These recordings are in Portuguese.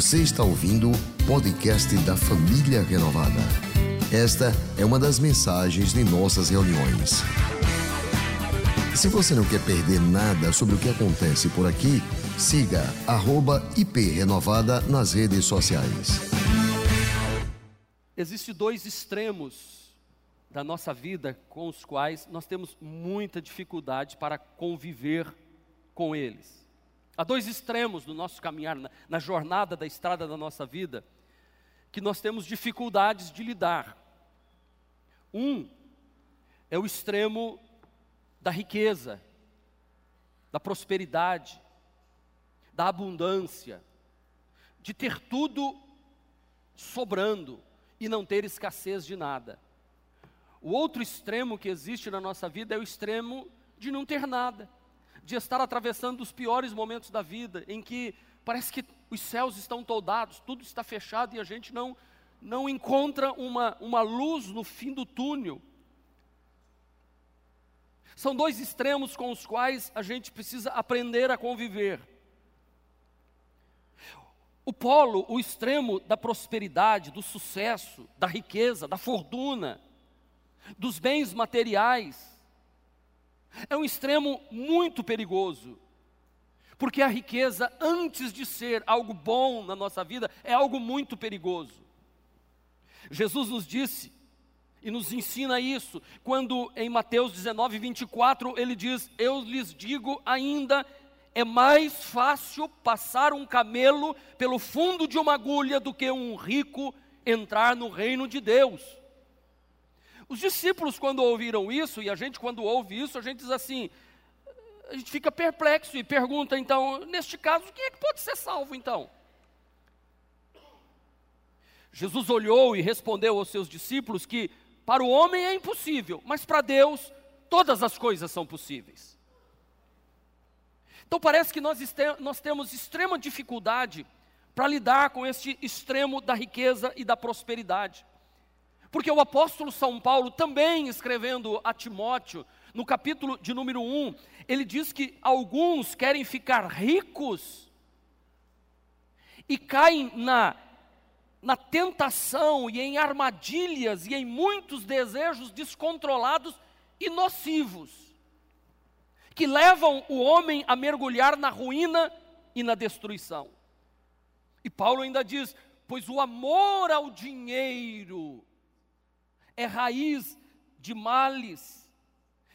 Você está ouvindo o podcast da Família Renovada. Esta é uma das mensagens de nossas reuniões. Se você não quer perder nada sobre o que acontece por aqui, siga @iprenovada nas redes sociais. Existem dois extremos da nossa vida com os quais nós temos muita dificuldade para conviver com eles. Há dois extremos no nosso caminhar, na, na jornada da estrada da nossa vida, que nós temos dificuldades de lidar. Um é o extremo da riqueza, da prosperidade, da abundância, de ter tudo sobrando e não ter escassez de nada. O outro extremo que existe na nossa vida é o extremo de não ter nada, de estar atravessando os piores momentos da vida, em que parece que os céus estão toldados, tudo está fechado e a gente não, não encontra uma, uma luz no fim do túnel. São dois extremos com os quais a gente precisa aprender a conviver. O polo, o extremo da prosperidade, do sucesso, da riqueza, da fortuna, dos bens materiais, é um extremo muito perigoso. Porque a riqueza, antes de ser algo bom na nossa vida, é algo muito perigoso. Jesus nos disse e nos ensina isso, quando em Mateus 19, 24, ele diz: Eu lhes digo ainda, é mais fácil passar um camelo pelo fundo de uma agulha do que um rico entrar no reino de Deus. Os discípulos, quando ouviram isso, e a gente, quando ouve isso, a gente diz assim: a gente fica perplexo e pergunta, então, neste caso, quem é que pode ser salvo então? Jesus olhou e respondeu aos seus discípulos que para o homem é impossível, mas para Deus todas as coisas são possíveis. Então parece que nós, nós temos extrema dificuldade para lidar com este extremo da riqueza e da prosperidade. Porque o apóstolo São Paulo, também escrevendo a Timóteo, no capítulo de número 1, ele diz que alguns querem ficar ricos e caem na na tentação e em armadilhas e em muitos desejos descontrolados e nocivos, que levam o homem a mergulhar na ruína e na destruição. E Paulo ainda diz: pois o amor ao dinheiro é raiz de males,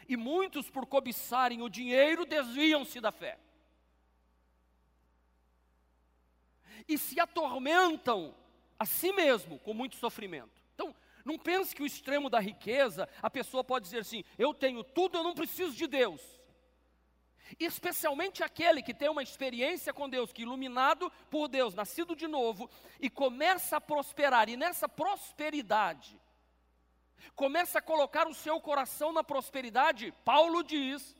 e muitos, por cobiçarem o dinheiro, desviam-se da fé. E se atormentam a si mesmo com muito sofrimento. Então, não pense que o extremo da riqueza, a pessoa pode dizer assim: eu tenho tudo, eu não preciso de Deus. Especialmente aquele que tem uma experiência com Deus, que iluminado por Deus, nascido de novo, e começa a prosperar, e nessa prosperidade, começa a colocar o seu coração na prosperidade, Paulo diz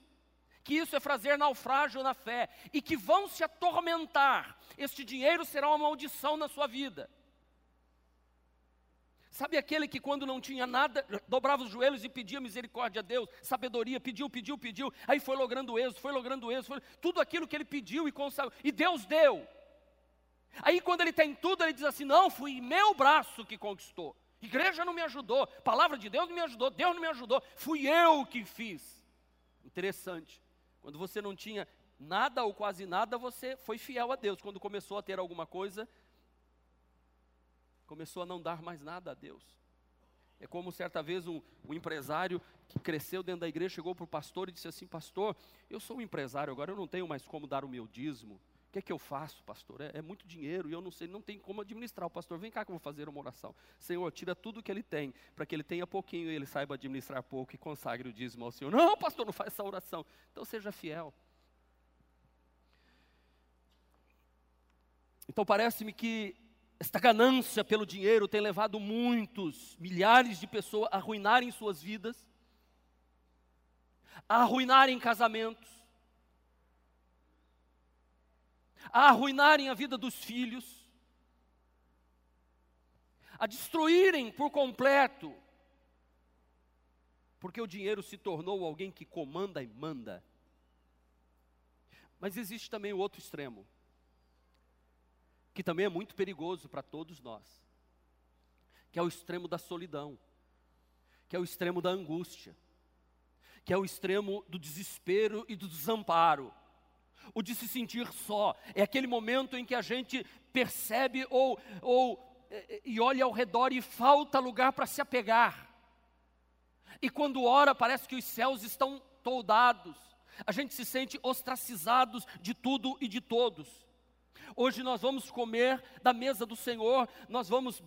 que isso é fazer naufrágio na fé, e que vão se atormentar, este dinheiro será uma maldição na sua vida. Sabe aquele que quando não tinha nada, dobrava os joelhos e pedia misericórdia a Deus, sabedoria, pediu, pediu, pediu, aí foi logrando êxito, foi logrando êxito, foi, tudo aquilo que ele pediu e consagrou, e Deus deu. Aí quando ele tem tudo, ele diz assim: não, fui meu braço que conquistou. Igreja não me ajudou, palavra de Deus não me ajudou, Deus não me ajudou, fui eu que fiz. Interessante. Quando você não tinha nada ou quase nada, você foi fiel a Deus. Quando começou a ter alguma coisa, começou a não dar mais nada a Deus. É como certa vez um, um empresário que cresceu dentro da igreja chegou para o pastor e disse assim: Pastor, eu sou um empresário agora, eu não tenho mais como dar o meu dízimo. O que é que eu faço, pastor? É, é muito dinheiro e eu não sei, não tem como administrar. O pastor, vem cá que eu vou fazer uma oração. Senhor, tira tudo que ele tem, para que ele tenha pouquinho e ele saiba administrar pouco e consagre o dízimo ao Senhor. Não, pastor, não faz essa oração. Então seja fiel. Então parece-me que esta ganância pelo dinheiro tem levado muitos, milhares de pessoas a arruinarem suas vidas, a arruinarem casamentos, a arruinarem a vida dos filhos, a destruírem por completo, porque o dinheiro se tornou alguém que comanda e manda. Mas existe também o outro extremo que também é muito perigoso para todos nós, que é o extremo da solidão, que é o extremo da angústia, que é o extremo do desespero e do desamparo, o de se sentir só. É aquele momento em que a gente percebe ou, ou e olha ao redor e falta lugar para se apegar. E quando ora, parece que os céus estão toldados. A gente se sente ostracizados de tudo e de todos. Hoje nós vamos comer da mesa do Senhor, nós vamos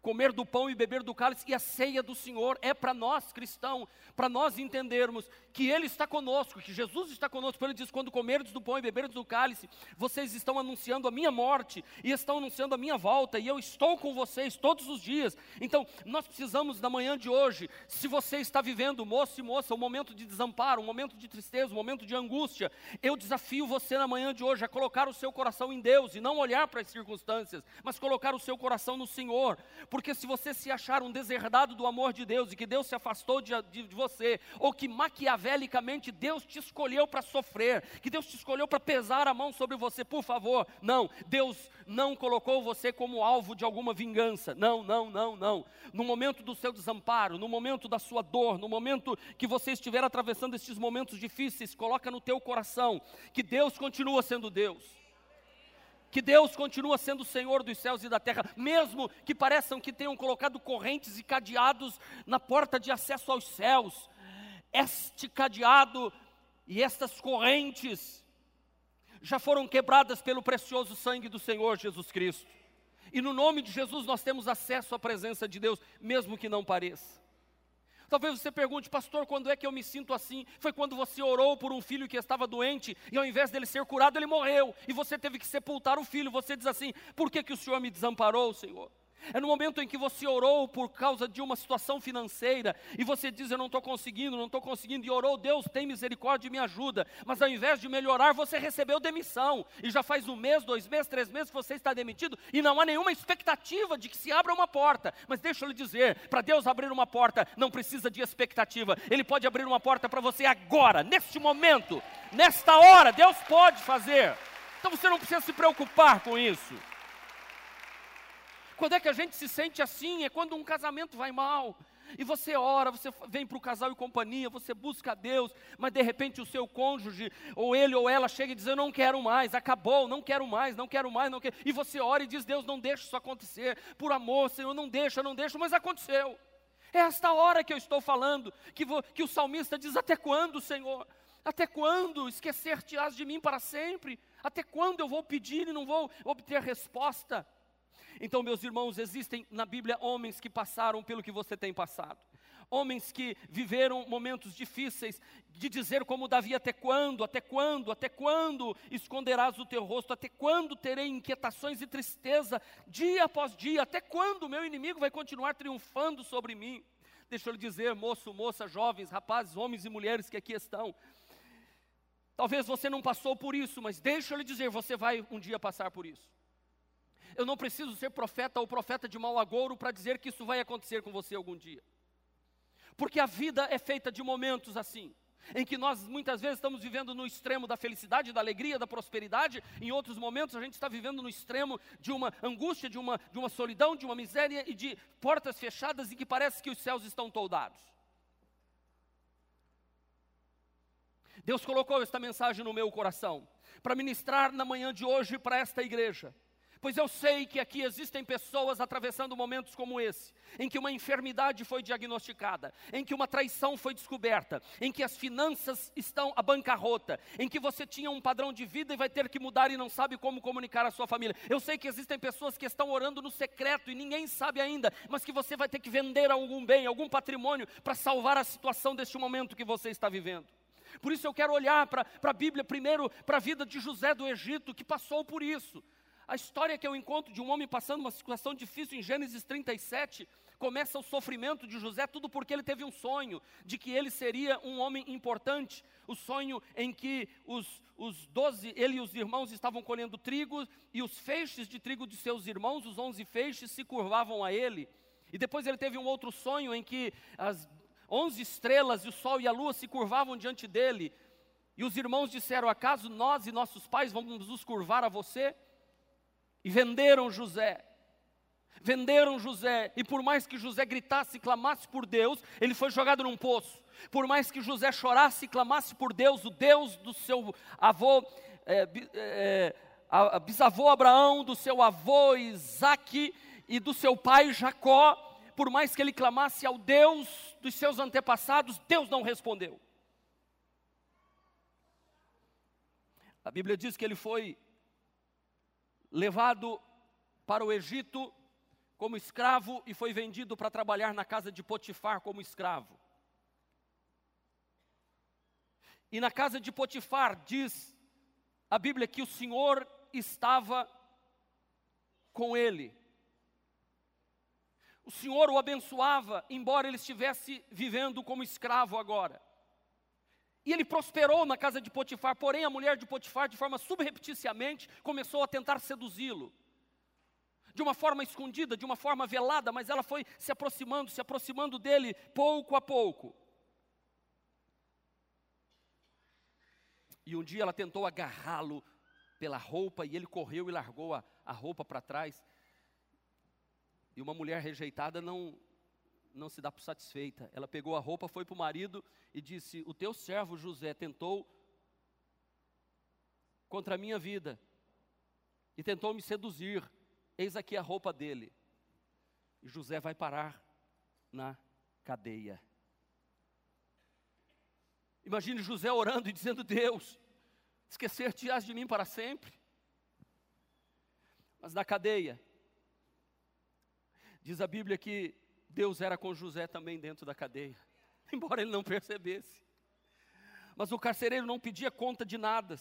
comer do pão e beber do cálice, e a ceia do Senhor é para nós cristãos, para nós entendermos que Ele está conosco, que Jesus está conosco. Ele diz: quando comerdes do pão e beberdes do cálice, vocês estão anunciando a minha morte e estão anunciando a minha volta, e eu estou com vocês todos os dias. Então, nós precisamos da manhã de hoje, se você está vivendo, moço e moça, um momento de desamparo, um momento de tristeza, um momento de angústia, eu desafio você na manhã de hoje a colocar o seu coração em Deus e não olhar para as circunstâncias, mas colocar o seu coração no Senhor porque se você se achar um deserdado do amor de Deus e que Deus se afastou de, de, de você, ou que maquiavelicamente Deus te escolheu para sofrer, que Deus te escolheu para pesar a mão sobre você, por favor, não, Deus não colocou você como alvo de alguma vingança, não, não, não, não. No momento do seu desamparo, no momento da sua dor, no momento que você estiver atravessando esses momentos difíceis, coloca no teu coração que Deus continua sendo Deus que Deus continua sendo o Senhor dos céus e da terra, mesmo que pareçam que tenham colocado correntes e cadeados na porta de acesso aos céus. Este cadeado e estas correntes já foram quebradas pelo precioso sangue do Senhor Jesus Cristo. E no nome de Jesus nós temos acesso à presença de Deus, mesmo que não pareça. Talvez você pergunte, pastor, quando é que eu me sinto assim? Foi quando você orou por um filho que estava doente e ao invés dele ser curado, ele morreu e você teve que sepultar o filho. Você diz assim: por que, que o Senhor me desamparou, Senhor? É no momento em que você orou por causa de uma situação financeira e você diz: Eu não estou conseguindo, não estou conseguindo, e orou, Deus tem misericórdia e me ajuda. Mas ao invés de melhorar, você recebeu demissão. E já faz um mês, dois meses, três meses que você está demitido e não há nenhuma expectativa de que se abra uma porta. Mas deixa eu lhe dizer: para Deus abrir uma porta, não precisa de expectativa. Ele pode abrir uma porta para você agora, neste momento, nesta hora. Deus pode fazer. Então você não precisa se preocupar com isso. Quando é que a gente se sente assim? É quando um casamento vai mal. E você ora, você vem para o casal e companhia, você busca a Deus, mas de repente o seu cônjuge, ou ele ou ela, chega e diz: Eu não quero mais, acabou, não quero mais, não quero mais, não quero. E você ora e diz: Deus, não deixa isso acontecer, por amor, Senhor, não deixa, não deixa, mas aconteceu. É esta hora que eu estou falando, que, vou, que o salmista diz: Até quando, Senhor? Até quando esquecer-te-ás de mim para sempre? Até quando eu vou pedir e não vou obter resposta? Então, meus irmãos, existem na Bíblia homens que passaram pelo que você tem passado. Homens que viveram momentos difíceis, de dizer como Davi, até quando, até quando, até quando esconderás o teu rosto, até quando terei inquietações e tristeza, dia após dia, até quando o meu inimigo vai continuar triunfando sobre mim? Deixa eu lhe dizer, moço, moça, jovens, rapazes, homens e mulheres que aqui estão, talvez você não passou por isso, mas deixa eu lhe dizer, você vai um dia passar por isso. Eu não preciso ser profeta ou profeta de mau agouro para dizer que isso vai acontecer com você algum dia. Porque a vida é feita de momentos assim, em que nós muitas vezes estamos vivendo no extremo da felicidade, da alegria, da prosperidade, em outros momentos a gente está vivendo no extremo de uma angústia, de uma, de uma solidão, de uma miséria e de portas fechadas e que parece que os céus estão toldados. Deus colocou esta mensagem no meu coração para ministrar na manhã de hoje para esta igreja pois eu sei que aqui existem pessoas atravessando momentos como esse, em que uma enfermidade foi diagnosticada, em que uma traição foi descoberta, em que as finanças estão à bancarrota, em que você tinha um padrão de vida e vai ter que mudar e não sabe como comunicar à sua família. Eu sei que existem pessoas que estão orando no secreto e ninguém sabe ainda, mas que você vai ter que vender algum bem, algum patrimônio para salvar a situação deste momento que você está vivendo. Por isso eu quero olhar para a Bíblia primeiro, para a vida de José do Egito, que passou por isso. A história que eu encontro de um homem passando uma situação difícil em Gênesis 37, começa o sofrimento de José, tudo porque ele teve um sonho de que ele seria um homem importante. O sonho em que os, os doze, ele e os irmãos estavam colhendo trigo, e os feixes de trigo de seus irmãos, os onze feixes, se curvavam a ele. E depois ele teve um outro sonho em que as onze estrelas, e o sol e a lua se curvavam diante dele. E os irmãos disseram: Acaso nós e nossos pais vamos nos curvar a você? E venderam José. Venderam José, e por mais que José gritasse e clamasse por Deus, ele foi jogado num poço. Por mais que José chorasse e clamasse por Deus, o Deus do seu avô, é, é, a, bisavô Abraão, do seu avô Isaque e do seu pai Jacó, por mais que ele clamasse ao Deus dos seus antepassados, Deus não respondeu. A Bíblia diz que ele foi levado para o Egito como escravo e foi vendido para trabalhar na casa de Potifar como escravo. E na casa de Potifar diz a Bíblia que o Senhor estava com ele. O Senhor o abençoava, embora ele estivesse vivendo como escravo agora. E ele prosperou na casa de Potifar, porém a mulher de Potifar, de forma subrepticiamente, começou a tentar seduzi-lo. De uma forma escondida, de uma forma velada, mas ela foi se aproximando, se aproximando dele pouco a pouco. E um dia ela tentou agarrá-lo pela roupa e ele correu e largou a, a roupa para trás. E uma mulher rejeitada não, não se dá por satisfeita. Ela pegou a roupa, foi para o marido e disse: O teu servo José tentou contra a minha vida e tentou me seduzir. Eis aqui a roupa dele. E José vai parar na cadeia. Imagine José orando e dizendo: Deus, esquecer-te-ás de mim para sempre. Mas na cadeia, diz a Bíblia que Deus era com José também dentro da cadeia, embora ele não percebesse. Mas o carcereiro não pedia conta de nada.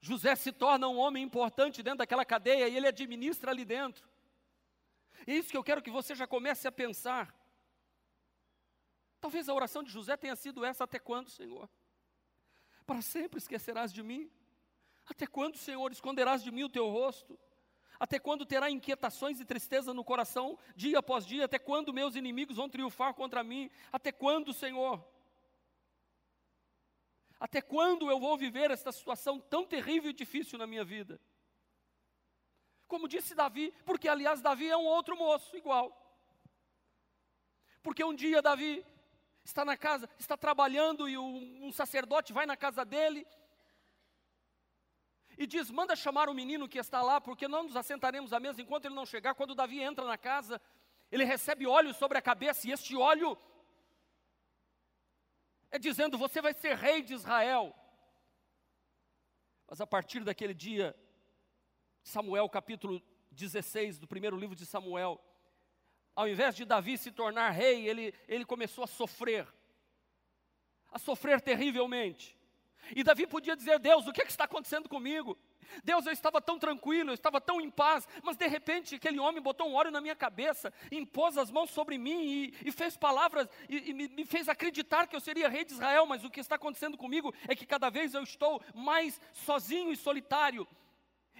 José se torna um homem importante dentro daquela cadeia e ele administra ali dentro. É isso que eu quero que você já comece a pensar. Talvez a oração de José tenha sido essa: até quando, Senhor? Para sempre esquecerás de mim? Até quando, Senhor, esconderás de mim o teu rosto? Até quando terá inquietações e tristeza no coração, dia após dia? Até quando meus inimigos vão triunfar contra mim? Até quando, Senhor? Até quando eu vou viver esta situação tão terrível e difícil na minha vida? Como disse Davi, porque aliás Davi é um outro moço igual. Porque um dia Davi está na casa, está trabalhando e um, um sacerdote vai na casa dele e diz: Manda chamar o menino que está lá, porque não nos assentaremos à mesa enquanto ele não chegar. Quando Davi entra na casa, ele recebe óleo sobre a cabeça, e este óleo é dizendo: Você vai ser rei de Israel. Mas a partir daquele dia, Samuel, capítulo 16 do primeiro livro de Samuel, ao invés de Davi se tornar rei, ele, ele começou a sofrer, a sofrer terrivelmente. E Davi podia dizer: Deus, o que, é que está acontecendo comigo? Deus, eu estava tão tranquilo, eu estava tão em paz, mas de repente aquele homem botou um óleo na minha cabeça, impôs as mãos sobre mim e, e fez palavras e, e me, me, fez acreditar que eu seria rei de Israel. Mas o que está acontecendo comigo é que cada vez eu estou mais sozinho e solitário.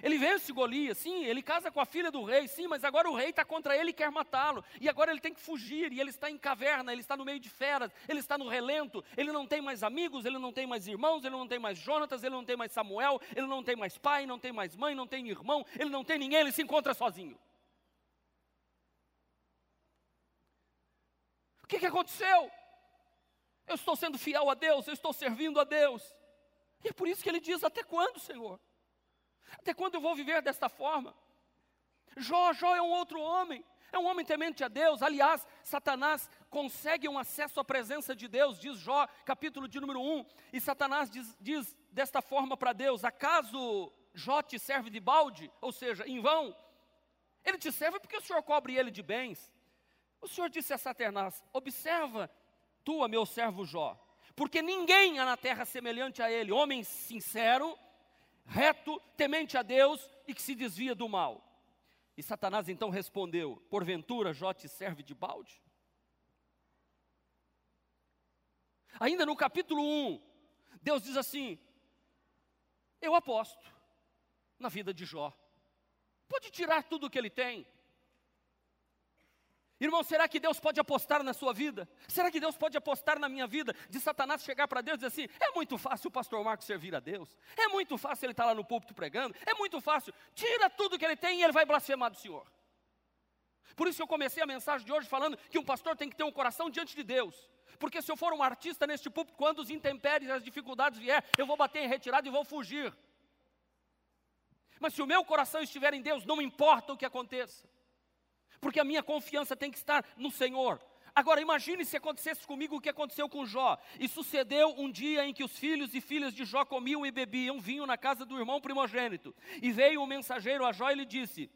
Ele vence Golias, sim, ele casa com a filha do rei, sim, mas agora o rei está contra ele e quer matá-lo. E agora ele tem que fugir, e ele está em caverna, ele está no meio de feras, ele está no relento, ele não tem mais amigos, ele não tem mais irmãos, ele não tem mais Jonatas, ele não tem mais Samuel, ele não tem mais pai, não tem mais mãe, não tem irmão, ele não tem ninguém, ele se encontra sozinho. O que, que aconteceu? Eu estou sendo fiel a Deus, eu estou servindo a Deus. E é por isso que ele diz: Até quando, Senhor? Até quando eu vou viver desta forma? Jó, Jó é um outro homem, é um homem temente a Deus. Aliás, Satanás consegue um acesso à presença de Deus, diz Jó, capítulo de número 1. E Satanás diz, diz desta forma para Deus: Acaso Jó te serve de balde? Ou seja, em vão? Ele te serve porque o Senhor cobre ele de bens. O Senhor disse a Satanás: Observa tu, meu servo Jó, porque ninguém há na terra semelhante a ele, homem sincero reto, temente a Deus e que se desvia do mal. E Satanás então respondeu: Porventura Jó te serve de balde? Ainda no capítulo 1, Deus diz assim: Eu aposto na vida de Jó. Pode tirar tudo o que ele tem. Irmão, será que Deus pode apostar na sua vida? Será que Deus pode apostar na minha vida? De Satanás chegar para Deus e dizer assim: é muito fácil o pastor Marcos servir a Deus, é muito fácil ele estar lá no púlpito pregando, é muito fácil, tira tudo que ele tem e ele vai blasfemar do Senhor. Por isso eu comecei a mensagem de hoje falando que um pastor tem que ter um coração diante de Deus. Porque se eu for um artista neste púlpito, quando os intempéries as dificuldades vier, eu vou bater em retirada e vou fugir. Mas se o meu coração estiver em Deus, não importa o que aconteça porque a minha confiança tem que estar no Senhor. Agora imagine se acontecesse comigo o que aconteceu com Jó. E sucedeu um dia em que os filhos e filhas de Jó comiam e bebiam vinho na casa do irmão primogênito. E veio um mensageiro a Jó e lhe disse: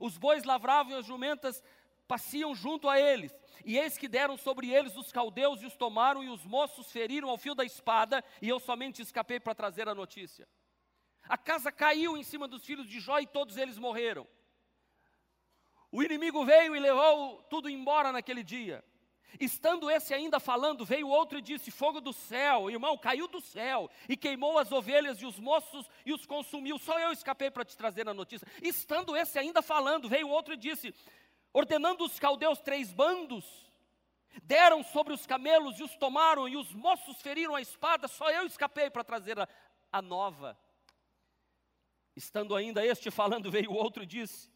Os bois lavravam e as jumentas passiam junto a eles. E eis que deram sobre eles os caldeus e os tomaram, e os moços feriram ao fio da espada, e eu somente escapei para trazer a notícia. A casa caiu em cima dos filhos de Jó e todos eles morreram. O inimigo veio e levou tudo embora naquele dia. Estando esse ainda falando, veio outro e disse: Fogo do céu, irmão, caiu do céu e queimou as ovelhas e os moços e os consumiu. Só eu escapei para te trazer a notícia. Estando esse ainda falando, veio outro e disse: Ordenando os caldeus três bandos, deram sobre os camelos e os tomaram, e os moços feriram a espada. Só eu escapei para trazer a, a nova. Estando ainda este falando, veio outro e disse: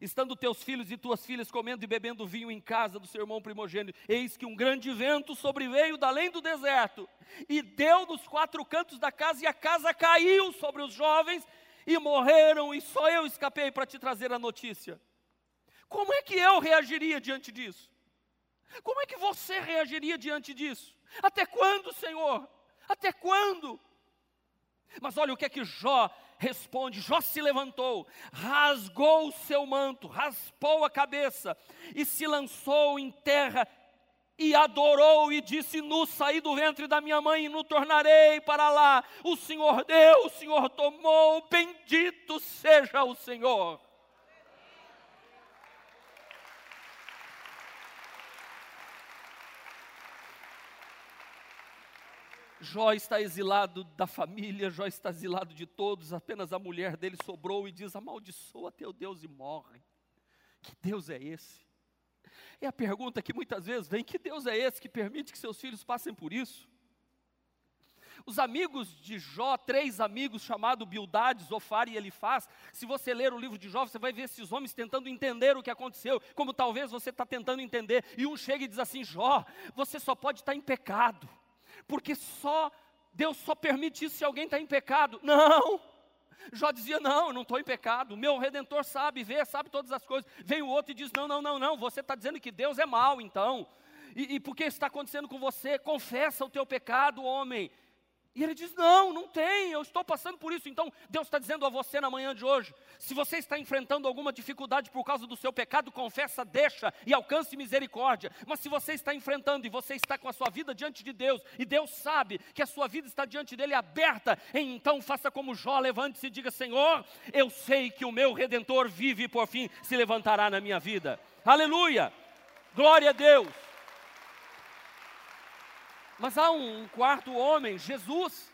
estando teus filhos e tuas filhas comendo e bebendo vinho em casa do seu irmão primogênito, eis que um grande vento sobreveio da além do deserto, e deu nos quatro cantos da casa, e a casa caiu sobre os jovens, e morreram, e só eu escapei para te trazer a notícia. Como é que eu reagiria diante disso? Como é que você reagiria diante disso? Até quando, Senhor? Até quando? Mas olha o que é que Jó responde: Jó se levantou, rasgou o seu manto, raspou a cabeça e se lançou em terra e adorou e disse: Nu saí do ventre da minha mãe e no tornarei para lá. O Senhor deu, o Senhor tomou, bendito seja o Senhor. Jó está exilado da família, Jó está exilado de todos, apenas a mulher dele sobrou e diz: Amaldiçoa teu Deus e morre. Que Deus é esse? É a pergunta que muitas vezes vem: que Deus é esse que permite que seus filhos passem por isso? Os amigos de Jó, três amigos chamados Bildade, Zofar e Elifaz, se você ler o livro de Jó, você vai ver esses homens tentando entender o que aconteceu, como talvez você está tentando entender, e um chega e diz assim: Jó, você só pode estar em pecado porque só Deus só permite isso se alguém está em pecado. Não! Jó dizia: Não, eu não estou em pecado. Meu redentor sabe, vê, sabe todas as coisas. Vem o outro e diz: Não, não, não, não. Você está dizendo que Deus é mau, então. E, e por que está acontecendo com você? Confessa o teu pecado, homem. E ele diz: Não, não tem, eu estou passando por isso. Então, Deus está dizendo a você na manhã de hoje: se você está enfrentando alguma dificuldade por causa do seu pecado, confessa, deixa e alcance misericórdia. Mas se você está enfrentando e você está com a sua vida diante de Deus, e Deus sabe que a sua vida está diante dele aberta, então faça como Jó, levante-se e diga: Senhor, eu sei que o meu redentor vive e por fim se levantará na minha vida. Aleluia! Glória a Deus! Mas há um quarto homem, Jesus.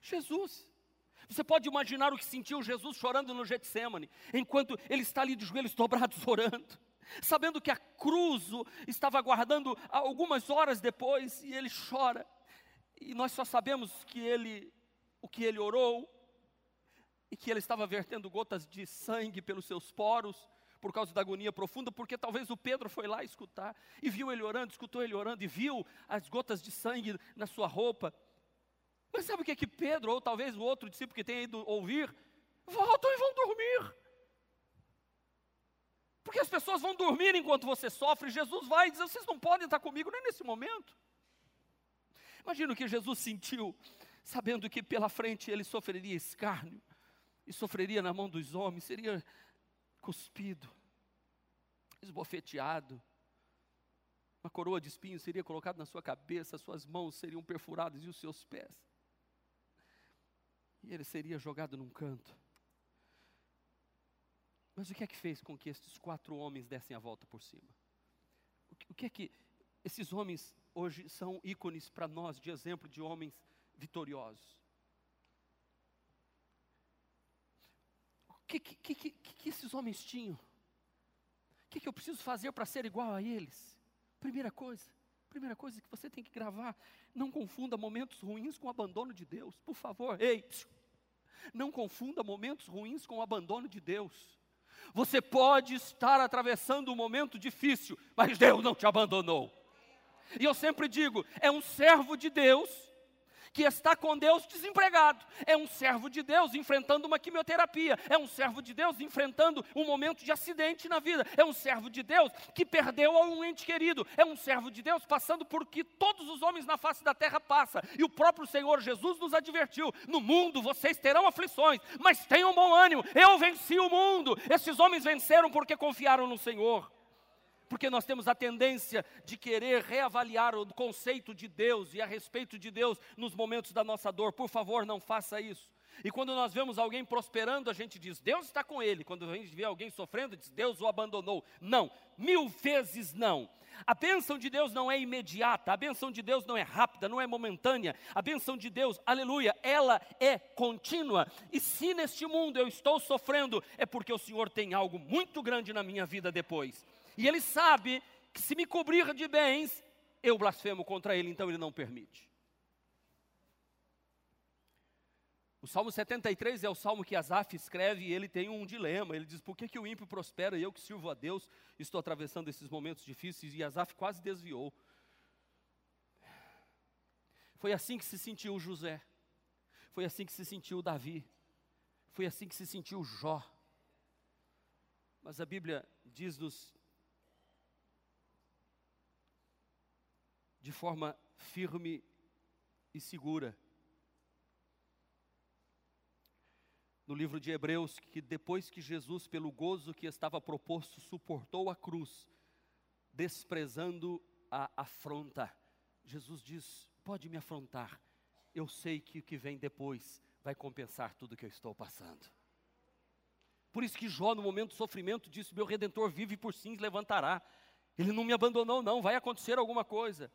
Jesus. Você pode imaginar o que sentiu Jesus chorando no Getsemane, enquanto ele está ali de joelhos dobrados orando, sabendo que a cruz estava aguardando algumas horas depois e ele chora. E nós só sabemos que ele o que ele orou e que ele estava vertendo gotas de sangue pelos seus poros por causa da agonia profunda, porque talvez o Pedro foi lá escutar e viu ele orando, escutou ele orando e viu as gotas de sangue na sua roupa. Mas sabe o que é que Pedro, ou talvez o outro discípulo que tenha ido ouvir, voltam e vão dormir. Porque as pessoas vão dormir enquanto você sofre. Jesus vai e diz: vocês não podem estar comigo nem nesse momento. Imagina o que Jesus sentiu, sabendo que pela frente ele sofreria escárnio, e sofreria na mão dos homens, seria cuspido, esbofeteado. Uma coroa de espinhos seria colocada na sua cabeça, suas mãos seriam perfuradas e os seus pés. E ele seria jogado num canto. Mas o que é que fez com que estes quatro homens dessem a volta por cima? O que, o é que esses homens hoje são ícones para nós de exemplo de homens vitoriosos? que, que, que, que esses homens tinham? Que, que eu preciso fazer para ser igual a eles? Primeira coisa, primeira coisa que você tem que gravar, não confunda momentos ruins com o abandono de Deus. Por favor, ei, não confunda momentos ruins com o abandono de Deus. Você pode estar atravessando um momento difícil, mas Deus não te abandonou. E eu sempre digo: é um servo de Deus que está com Deus desempregado. É um servo de Deus enfrentando uma quimioterapia. É um servo de Deus enfrentando um momento de acidente na vida. É um servo de Deus que perdeu um ente querido. É um servo de Deus passando por que todos os homens na face da terra passam. E o próprio Senhor Jesus nos advertiu: no mundo vocês terão aflições, mas tenham bom ânimo. Eu venci o mundo. Esses homens venceram porque confiaram no Senhor porque nós temos a tendência de querer reavaliar o conceito de Deus e a respeito de Deus nos momentos da nossa dor. Por favor, não faça isso. E quando nós vemos alguém prosperando, a gente diz, Deus está com ele. Quando a gente vê alguém sofrendo, diz, Deus o abandonou. Não, mil vezes não. A bênção de Deus não é imediata, a bênção de Deus não é rápida, não é momentânea. A bênção de Deus, aleluia, ela é contínua. E se neste mundo eu estou sofrendo, é porque o Senhor tem algo muito grande na minha vida depois. E ele sabe que se me cobrir de bens, eu blasfemo contra ele, então ele não permite. O Salmo 73 é o salmo que Asaf escreve e ele tem um dilema. Ele diz: Por que, que o ímpio prospera e eu que sirvo a Deus estou atravessando esses momentos difíceis? E Asaf quase desviou. Foi assim que se sentiu José. Foi assim que se sentiu Davi. Foi assim que se sentiu Jó. Mas a Bíblia diz-nos de forma firme e segura. No livro de Hebreus, que depois que Jesus, pelo gozo que estava proposto, suportou a cruz, desprezando a afronta, Jesus diz: Pode me afrontar, eu sei que o que vem depois vai compensar tudo que eu estou passando. Por isso que Jó, no momento do sofrimento, disse: Meu redentor vive por sim levantará. Ele não me abandonou, não, vai acontecer alguma coisa.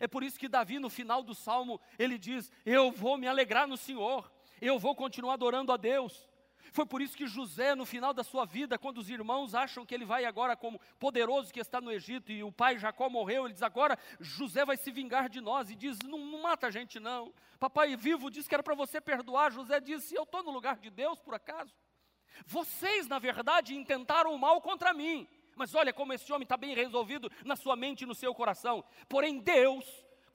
É por isso que Davi, no final do salmo, ele diz: Eu vou me alegrar no Senhor, eu vou continuar adorando a Deus. Foi por isso que José, no final da sua vida, quando os irmãos acham que ele vai agora como poderoso que está no Egito e o pai Jacó morreu, ele diz: agora José vai se vingar de nós. E diz: não, não mata a gente, não. Papai vivo disse que era para você perdoar. José disse: eu estou no lugar de Deus, por acaso? Vocês, na verdade, intentaram o mal contra mim. Mas olha como esse homem está bem resolvido na sua mente e no seu coração. Porém, Deus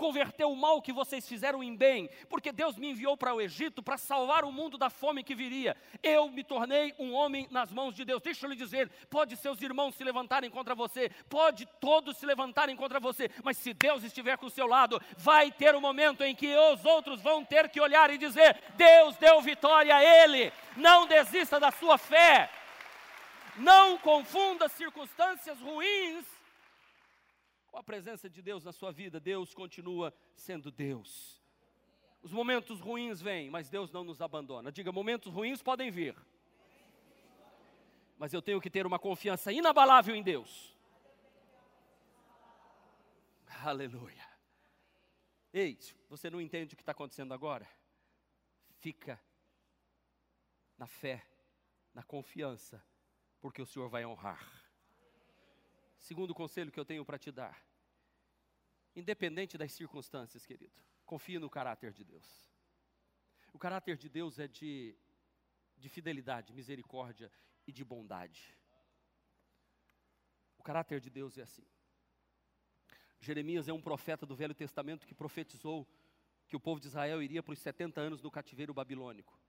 converteu o mal que vocês fizeram em bem, porque Deus me enviou para o Egito para salvar o mundo da fome que viria. Eu me tornei um homem nas mãos de Deus. Deixa eu lhe dizer: pode seus irmãos se levantarem contra você, pode todos se levantarem contra você, mas se Deus estiver com o seu lado, vai ter um momento em que os outros vão ter que olhar e dizer: Deus deu vitória a ele. Não desista da sua fé. Não confunda circunstâncias ruins com a presença de Deus na sua vida. Deus continua sendo Deus. Os momentos ruins vêm, mas Deus não nos abandona. Diga: momentos ruins podem vir, mas eu tenho que ter uma confiança inabalável em Deus. Aleluia. Ei, você não entende o que está acontecendo agora? Fica na fé, na confiança porque o Senhor vai honrar. Segundo conselho que eu tenho para te dar: independente das circunstâncias, querido, confie no caráter de Deus. O caráter de Deus é de, de fidelidade, misericórdia e de bondade. O caráter de Deus é assim. Jeremias é um profeta do Velho Testamento que profetizou que o povo de Israel iria para os 70 anos do cativeiro babilônico.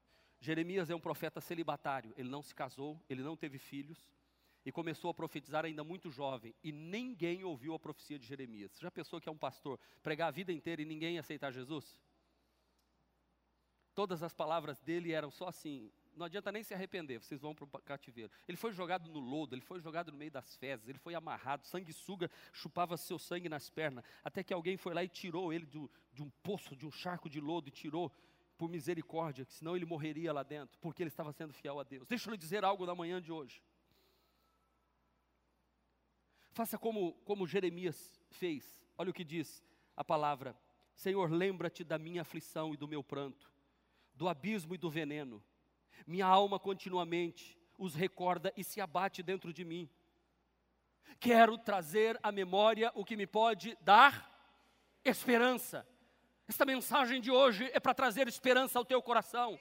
Jeremias é um profeta celibatário, ele não se casou, ele não teve filhos e começou a profetizar ainda muito jovem e ninguém ouviu a profecia de Jeremias. Você já pensou que é um pastor pregar a vida inteira e ninguém aceitar Jesus? Todas as palavras dele eram só assim: não adianta nem se arrepender, vocês vão para o cativeiro. Ele foi jogado no lodo, ele foi jogado no meio das fezes, ele foi amarrado, sanguessuga chupava seu sangue nas pernas, até que alguém foi lá e tirou ele do, de um poço, de um charco de lodo e tirou por misericórdia, que senão ele morreria lá dentro, porque ele estava sendo fiel a Deus. Deixa eu lhe dizer algo na manhã de hoje. Faça como, como Jeremias fez. Olha o que diz a palavra: Senhor, lembra-te da minha aflição e do meu pranto, do abismo e do veneno. Minha alma continuamente os recorda e se abate dentro de mim. Quero trazer à memória o que me pode dar esperança. Esta mensagem de hoje é para trazer esperança ao teu coração.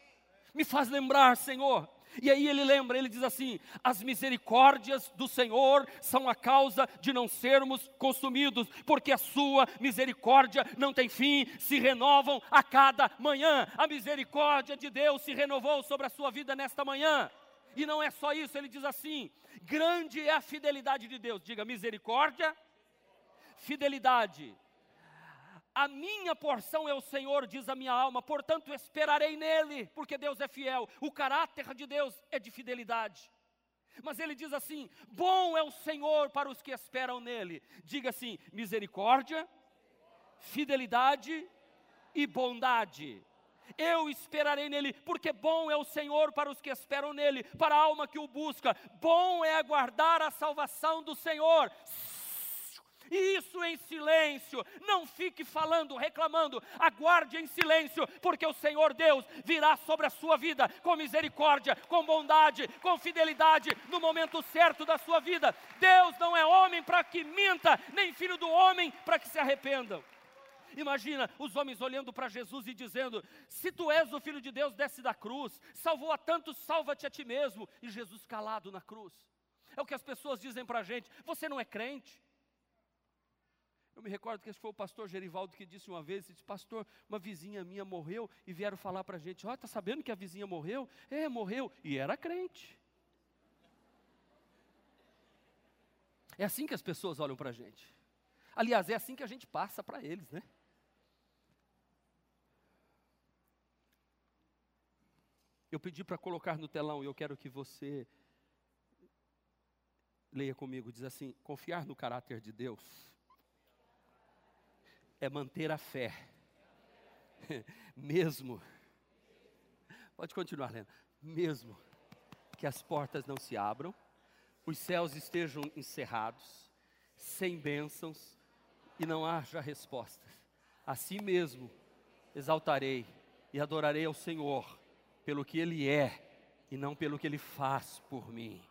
Me faz lembrar, Senhor. E aí ele lembra, ele diz assim: as misericórdias do Senhor são a causa de não sermos consumidos, porque a sua misericórdia não tem fim, se renovam a cada manhã. A misericórdia de Deus se renovou sobre a sua vida nesta manhã. E não é só isso, ele diz assim: grande é a fidelidade de Deus. Diga misericórdia, fidelidade. A minha porção é o Senhor, diz a minha alma, portanto esperarei nele, porque Deus é fiel. O caráter de Deus é de fidelidade. Mas ele diz assim: bom é o Senhor para os que esperam nele. Diga assim: misericórdia, fidelidade e bondade. Eu esperarei nele, porque bom é o Senhor para os que esperam nele, para a alma que o busca. Bom é aguardar a salvação do Senhor e isso em silêncio. Não fique falando, reclamando, aguarde em silêncio, porque o Senhor Deus virá sobre a sua vida com misericórdia, com bondade, com fidelidade no momento certo da sua vida. Deus não é homem para que minta, nem filho do homem para que se arrependam. Imagina os homens olhando para Jesus e dizendo: Se tu és o filho de Deus, desce da cruz, salvou a tantos, salva-te a ti mesmo. E Jesus calado na cruz. É o que as pessoas dizem para a gente: Você não é crente. Eu me recordo que esse foi o pastor Gerivaldo que disse uma vez, disse, pastor, uma vizinha minha morreu e vieram falar para a gente, ó, está sabendo que a vizinha morreu? É, morreu, e era crente. É assim que as pessoas olham para a gente. Aliás, é assim que a gente passa para eles, né? Eu pedi para colocar no telão e eu quero que você leia comigo, diz assim: confiar no caráter de Deus é manter a fé, mesmo, pode continuar lendo, mesmo que as portas não se abram, os céus estejam encerrados, sem bênçãos e não haja respostas. Assim mesmo exaltarei e adorarei ao Senhor pelo que Ele é e não pelo que Ele faz por mim.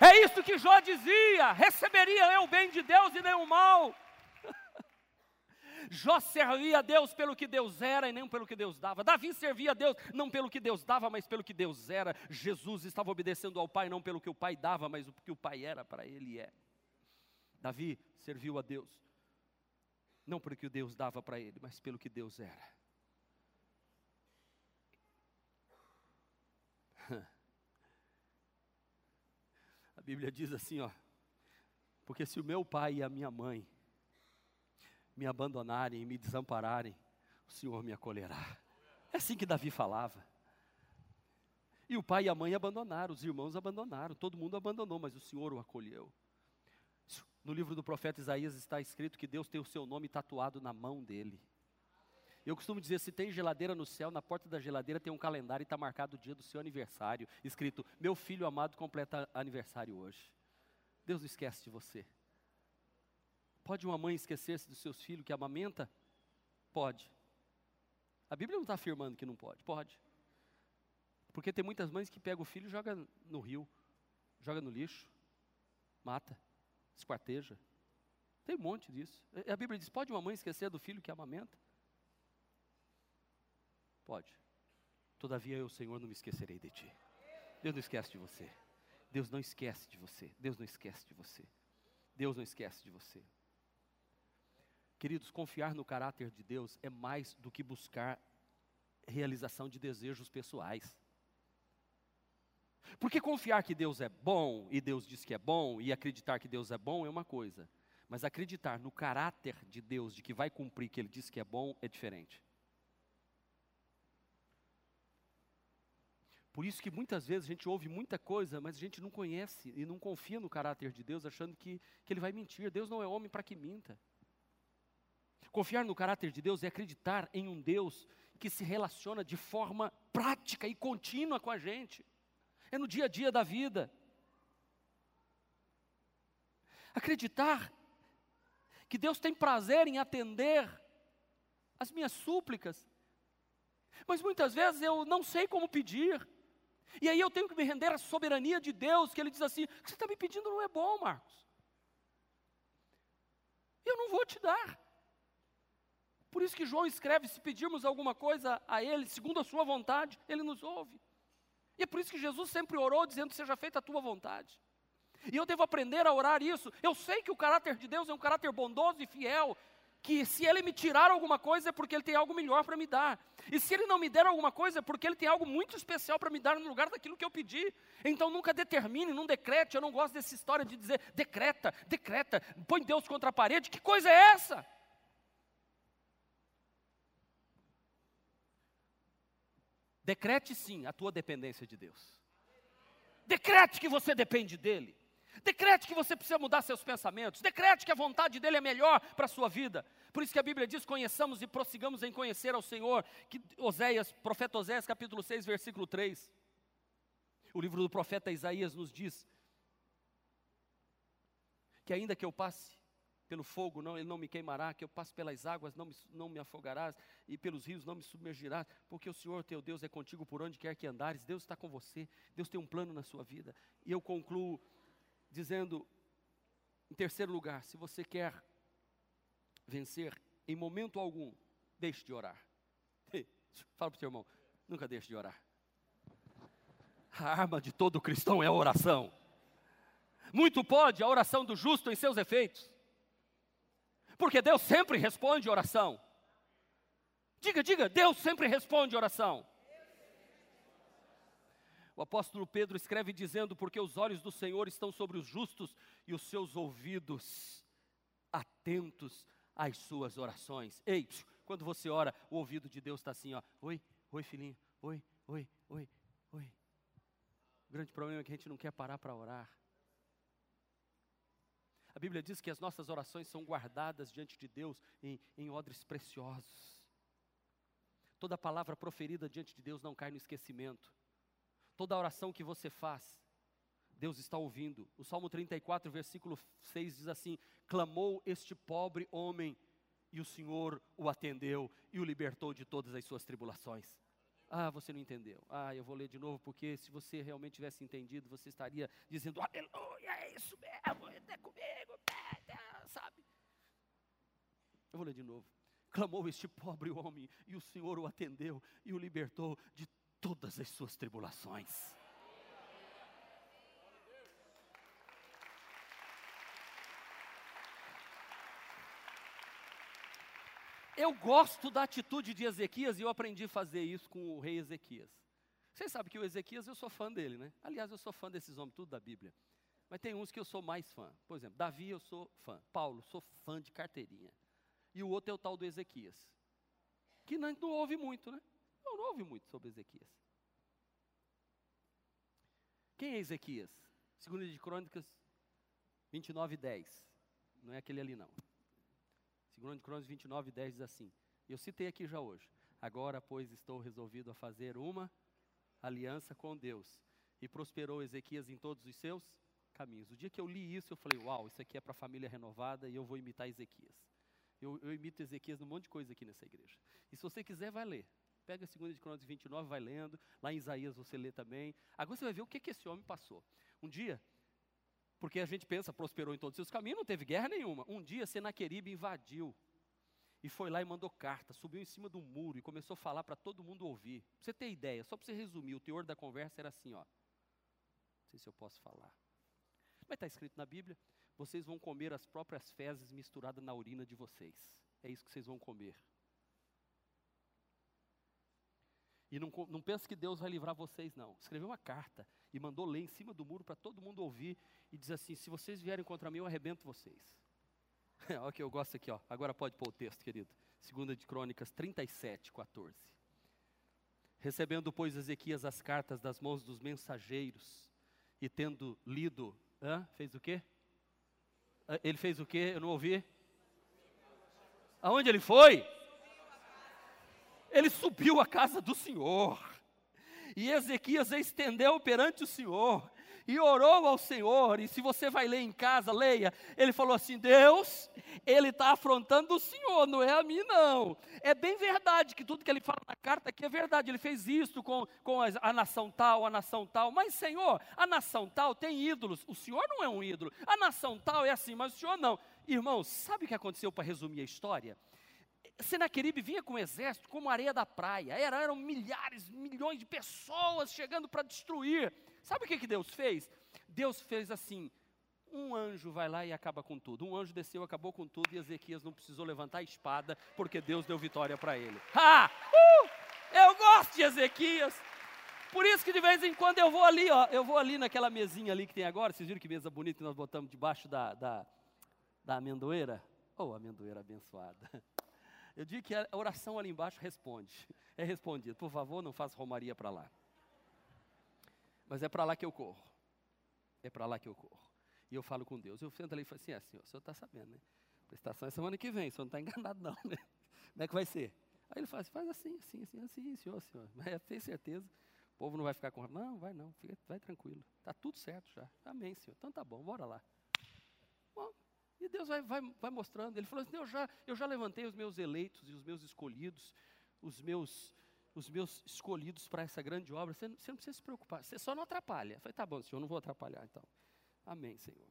É isso que Jó dizia: receberia eu o bem de Deus e nem o mal. Jó servia a Deus pelo que Deus era e nem pelo que Deus dava. Davi servia a Deus não pelo que Deus dava, mas pelo que Deus era. Jesus estava obedecendo ao Pai não pelo que o Pai dava, mas o que o Pai era para ele é. Davi serviu a Deus não pelo que Deus dava para ele, mas pelo que Deus era. Bíblia diz assim, ó: Porque se o meu pai e a minha mãe me abandonarem e me desampararem, o Senhor me acolherá. É assim que Davi falava. E o pai e a mãe abandonaram, os irmãos abandonaram, todo mundo abandonou, mas o Senhor o acolheu. No livro do profeta Isaías está escrito que Deus tem o seu nome tatuado na mão dele. Eu costumo dizer, se tem geladeira no céu, na porta da geladeira tem um calendário e está marcado o dia do seu aniversário, escrito, meu filho amado completa aniversário hoje. Deus não esquece de você. Pode uma mãe esquecer-se dos seus filhos que amamenta? Pode. A Bíblia não está afirmando que não pode, pode. Porque tem muitas mães que pegam o filho e joga no rio, joga no lixo, mata, esquarteja. Tem um monte disso. A Bíblia diz: pode uma mãe esquecer do filho que amamenta? Pode. Todavia eu, Senhor, não me esquecerei de ti. Deus não esquece de você. Deus não esquece de você. Deus não esquece de você. Deus não esquece de você. Queridos, confiar no caráter de Deus é mais do que buscar realização de desejos pessoais. Porque confiar que Deus é bom e Deus diz que é bom e acreditar que Deus é bom é uma coisa, mas acreditar no caráter de Deus de que vai cumprir que ele diz que é bom é diferente. Por isso que muitas vezes a gente ouve muita coisa, mas a gente não conhece e não confia no caráter de Deus, achando que, que Ele vai mentir. Deus não é homem para que minta. Confiar no caráter de Deus é acreditar em um Deus que se relaciona de forma prática e contínua com a gente. É no dia a dia da vida. Acreditar que Deus tem prazer em atender as minhas súplicas, mas muitas vezes eu não sei como pedir. E aí eu tenho que me render à soberania de Deus, que Ele diz assim: o que você está me pedindo não é bom, Marcos. Eu não vou te dar. Por isso que João escreve: se pedirmos alguma coisa a Ele, segundo a Sua vontade, Ele nos ouve. E é por isso que Jesus sempre orou, dizendo: seja feita a tua vontade. E eu devo aprender a orar isso. Eu sei que o caráter de Deus é um caráter bondoso e fiel, que se Ele me tirar alguma coisa é porque Ele tem algo melhor para me dar. E se Ele não me der alguma coisa é porque Ele tem algo muito especial para me dar no lugar daquilo que eu pedi. Então nunca determine, não decrete. Eu não gosto dessa história de dizer decreta, decreta, põe Deus contra a parede. Que coisa é essa? Decrete sim a tua dependência de Deus. Decrete que você depende dEle. Decrete que você precisa mudar seus pensamentos. Decrete que a vontade dele é melhor para a sua vida. Por isso que a Bíblia diz: conheçamos e prossigamos em conhecer ao Senhor. Que Oséias, profeta Oséias, capítulo 6, versículo 3. O livro do profeta Isaías nos diz que ainda que eu passe pelo fogo, não, ele não me queimará, que eu passe pelas águas, não me, não me afogarás, e pelos rios não me submergirás, porque o Senhor teu Deus é contigo por onde quer que andares, Deus está com você, Deus tem um plano na sua vida. E eu concluo dizendo, em terceiro lugar, se você quer vencer, em momento algum, deixe de orar. Fala para o seu irmão, nunca deixe de orar. A arma de todo cristão é a oração. Muito pode a oração do justo em seus efeitos. Porque Deus sempre responde oração. Diga, diga, Deus sempre responde oração. O apóstolo Pedro escreve dizendo: Porque os olhos do Senhor estão sobre os justos e os seus ouvidos atentos às suas orações. Ei, quando você ora, o ouvido de Deus está assim: ó, Oi, oi, filhinho, oi, oi, oi, oi. O grande problema é que a gente não quer parar para orar. A Bíblia diz que as nossas orações são guardadas diante de Deus em, em odres preciosos. Toda palavra proferida diante de Deus não cai no esquecimento. Toda oração que você faz, Deus está ouvindo. O Salmo 34, versículo 6 diz assim: Clamou este pobre homem, e o Senhor o atendeu e o libertou de todas as suas tribulações. Ah, você não entendeu. Ah, eu vou ler de novo, porque se você realmente tivesse entendido, você estaria dizendo, aleluia, é isso mesmo, é comigo, sabe? Eu vou ler de novo. Clamou este pobre homem, e o Senhor o atendeu e o libertou de todas as suas tribulações. Eu gosto da atitude de Ezequias e eu aprendi a fazer isso com o rei Ezequias. Vocês sabem que o Ezequias, eu sou fã dele, né? Aliás, eu sou fã desses homens, tudo da Bíblia. Mas tem uns que eu sou mais fã. Por exemplo, Davi, eu sou fã. Paulo, sou fã de carteirinha. E o outro é o tal do Ezequias. Que não, não ouve muito, né? Não, ouve muito sobre Ezequias. Quem é Ezequias? Segunda de Crônicas 29, 10. Não é aquele ali não. Segunda de Crônicas 29, 10 diz assim. Eu citei aqui já hoje. Agora, pois, estou resolvido a fazer uma aliança com Deus. E prosperou Ezequias em todos os seus caminhos. O dia que eu li isso, eu falei, uau, isso aqui é para a família renovada e eu vou imitar Ezequias. Eu, eu imito Ezequias num monte de coisa aqui nessa igreja. E se você quiser, vai ler. Pega a segunda de Crônicas 29, vai lendo. Lá em Isaías você lê também. Agora você vai ver o que, que esse homem passou. Um dia, porque a gente pensa, prosperou em todos os seus caminhos, não teve guerra nenhuma. Um dia Senaqueribe invadiu. E foi lá e mandou carta, subiu em cima do muro e começou a falar para todo mundo ouvir. Pra você ter ideia, só para você resumir, o teor da conversa era assim, ó. Não sei se eu posso falar. Mas está escrito na Bíblia: vocês vão comer as próprias fezes misturadas na urina de vocês. É isso que vocês vão comer. E não, não pense que Deus vai livrar vocês, não. Escreveu uma carta e mandou ler em cima do muro para todo mundo ouvir e diz assim: se vocês vierem contra mim, eu arrebento vocês. Olha que eu gosto aqui, ó. Agora pode pôr o texto, querido. Segunda de Crônicas 37, 14. Recebendo, pois, Ezequias as cartas das mãos dos mensageiros e tendo lido, hã? fez o quê? Ele fez o quê? Eu não ouvi. Aonde ele foi? Ele subiu à casa do Senhor. E Ezequias estendeu perante o Senhor. e orou ao Senhor. E se você vai ler em casa, leia. Ele falou assim: Deus, ele está afrontando o Senhor, não é a mim, não. É bem verdade que tudo que ele fala na carta aqui é verdade. Ele fez isso com, com a, a nação tal, a nação tal. Mas, Senhor, a nação tal tem ídolos. O Senhor não é um ídolo. A nação tal é assim, mas o Senhor não. Irmãos, sabe o que aconteceu para resumir a história? Senaqueribe vinha com um exército como areia da praia. Era, eram milhares, milhões de pessoas chegando para destruir. Sabe o que, que Deus fez? Deus fez assim: um anjo vai lá e acaba com tudo. Um anjo desceu, acabou com tudo, e Ezequias não precisou levantar a espada, porque Deus deu vitória para ele. Ha! Uh! Eu gosto de Ezequias. Por isso que de vez em quando eu vou ali, ó, eu vou ali naquela mesinha ali que tem agora. Vocês viram que mesa bonita que nós botamos debaixo da, da, da amendoeira? Oh, amendoeira abençoada. Eu digo que a oração ali embaixo responde. É respondido. Por favor, não faça romaria para lá. Mas é para lá que eu corro. É para lá que eu corro. E eu falo com Deus. Eu sento ali e falo assim: é, senhor, o senhor está sabendo, né? Prestação é semana que vem, o senhor não está enganado, não, né? Como é que vai ser? Aí ele fala assim: faz assim, assim, assim, assim, senhor, senhor. Mas tem certeza. O povo não vai ficar com. Não, vai não, fica, vai tranquilo. Está tudo certo já. Amém, senhor. Então tá bom, bora lá. E Deus vai, vai, vai mostrando. Ele falou assim: eu já, eu já levantei os meus eleitos e os meus escolhidos, os meus, os meus escolhidos para essa grande obra. Você, você, não precisa se preocupar, você só não atrapalha. Eu falei: tá bom, senhor, não vou atrapalhar então. Amém, Senhor.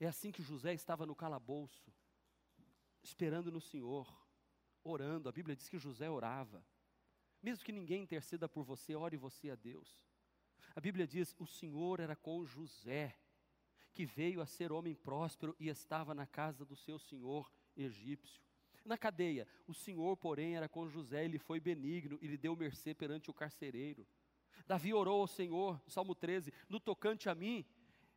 É assim que José estava no calabouço, esperando no Senhor, orando. A Bíblia diz que José orava. Mesmo que ninguém interceda por você, ore você a Deus. A Bíblia diz: o Senhor era com José que veio a ser homem próspero e estava na casa do seu senhor egípcio. Na cadeia, o senhor, porém, era com José, ele foi benigno e lhe deu mercê perante o carcereiro. Davi orou ao Senhor, Salmo 13, no tocante a mim,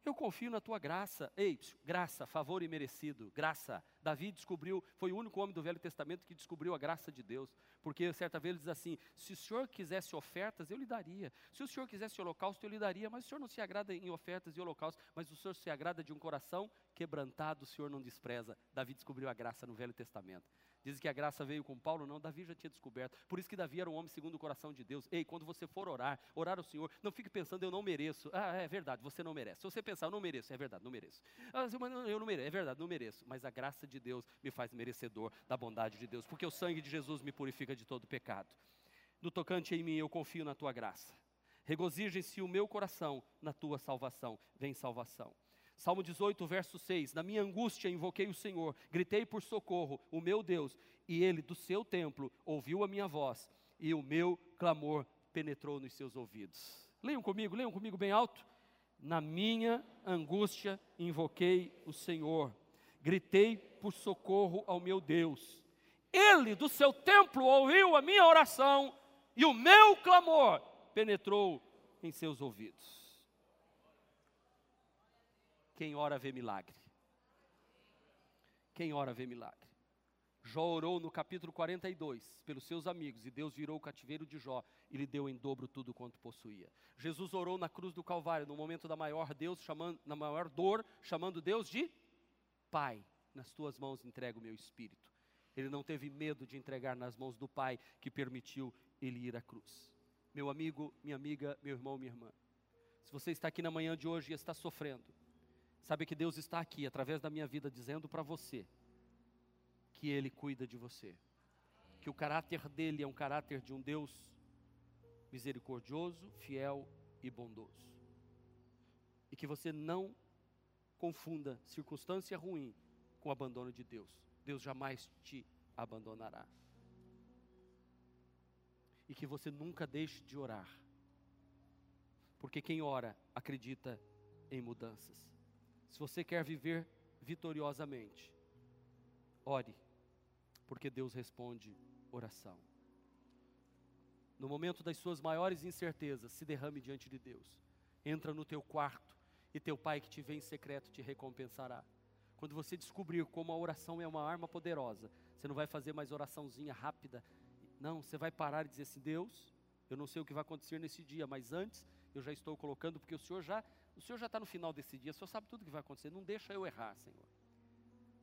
eu confio na tua graça. Ei, graça, favor imerecido, graça. Davi descobriu, foi o único homem do Velho Testamento que descobriu a graça de Deus. Porque certa vez ele diz assim: se o senhor quisesse ofertas, eu lhe daria. Se o senhor quisesse holocausto, eu lhe daria. Mas o senhor não se agrada em ofertas e holocaustos, mas o senhor se agrada de um coração quebrantado, o senhor não despreza. Davi descobriu a graça no Velho Testamento. Dizem que a graça veio com Paulo, não, Davi já tinha descoberto. Por isso que Davi era um homem segundo o coração de Deus. Ei, quando você for orar, orar ao Senhor, não fique pensando, eu não mereço. Ah, é verdade, você não merece. Se você pensar, eu não mereço, é verdade, não mereço. Ah, eu não mereço, é verdade, não mereço. Mas a graça de Deus me faz merecedor da bondade de Deus, porque o sangue de Jesus me purifica de todo pecado. No tocante em mim, eu confio na tua graça. Regozijem-se o meu coração na tua salvação. Vem salvação. Salmo 18, verso 6: Na minha angústia invoquei o Senhor, gritei por socorro, o meu Deus, e ele do seu templo ouviu a minha voz, e o meu clamor penetrou nos seus ouvidos. Leiam comigo, leiam comigo bem alto. Na minha angústia invoquei o Senhor, gritei por socorro ao meu Deus. Ele do seu templo ouviu a minha oração, e o meu clamor penetrou em seus ouvidos. Quem ora vê milagre. Quem ora vê milagre. Jó orou no capítulo 42 pelos seus amigos e Deus virou o cativeiro de Jó e lhe deu em dobro tudo quanto possuía. Jesus orou na cruz do Calvário no momento da maior Deus chamando na maior dor, chamando Deus de Pai. Nas tuas mãos entrego o meu espírito. Ele não teve medo de entregar nas mãos do Pai que permitiu ele ir à cruz. Meu amigo, minha amiga, meu irmão, minha irmã. Se você está aqui na manhã de hoje e está sofrendo, Sabe que Deus está aqui, através da minha vida, dizendo para você que Ele cuida de você. Que o caráter dele é um caráter de um Deus misericordioso, fiel e bondoso. E que você não confunda circunstância ruim com o abandono de Deus. Deus jamais te abandonará. E que você nunca deixe de orar. Porque quem ora acredita em mudanças. Se você quer viver vitoriosamente, ore, porque Deus responde oração. No momento das suas maiores incertezas, se derrame diante de Deus. Entra no teu quarto e teu pai que te vê em secreto te recompensará. Quando você descobrir como a oração é uma arma poderosa, você não vai fazer mais oraçãozinha rápida. Não, você vai parar e dizer assim: Deus, eu não sei o que vai acontecer nesse dia, mas antes eu já estou colocando, porque o Senhor já o Senhor já está no final desse dia, o Senhor sabe tudo o que vai acontecer. Não deixa eu errar, Senhor.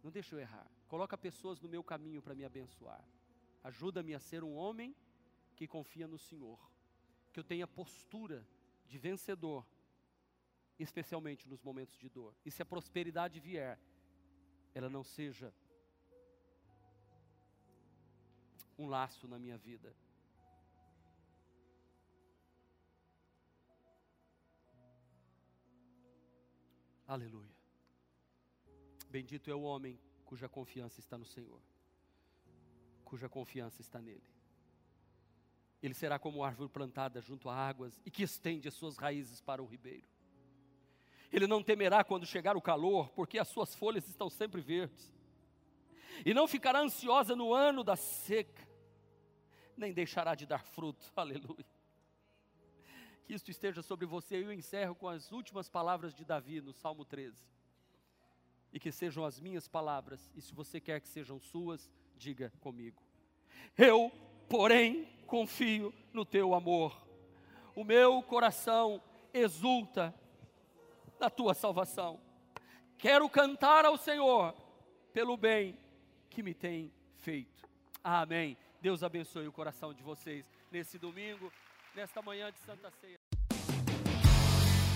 Não deixa eu errar. Coloca pessoas no meu caminho para me abençoar. Ajuda-me a ser um homem que confia no Senhor. Que eu tenha postura de vencedor, especialmente nos momentos de dor. E se a prosperidade vier, ela não seja um laço na minha vida. Aleluia. Bendito é o homem cuja confiança está no Senhor, cuja confiança está nele. Ele será como árvore plantada junto a águas e que estende as suas raízes para o ribeiro. Ele não temerá quando chegar o calor, porque as suas folhas estão sempre verdes. E não ficará ansiosa no ano da seca, nem deixará de dar fruto. Aleluia. Que isto esteja sobre você. Eu encerro com as últimas palavras de Davi no Salmo 13. E que sejam as minhas palavras, e se você quer que sejam suas, diga comigo. Eu, porém, confio no teu amor. O meu coração exulta na tua salvação. Quero cantar ao Senhor pelo bem que me tem feito. Amém. Deus abençoe o coração de vocês nesse domingo, nesta manhã de Santa Ceia.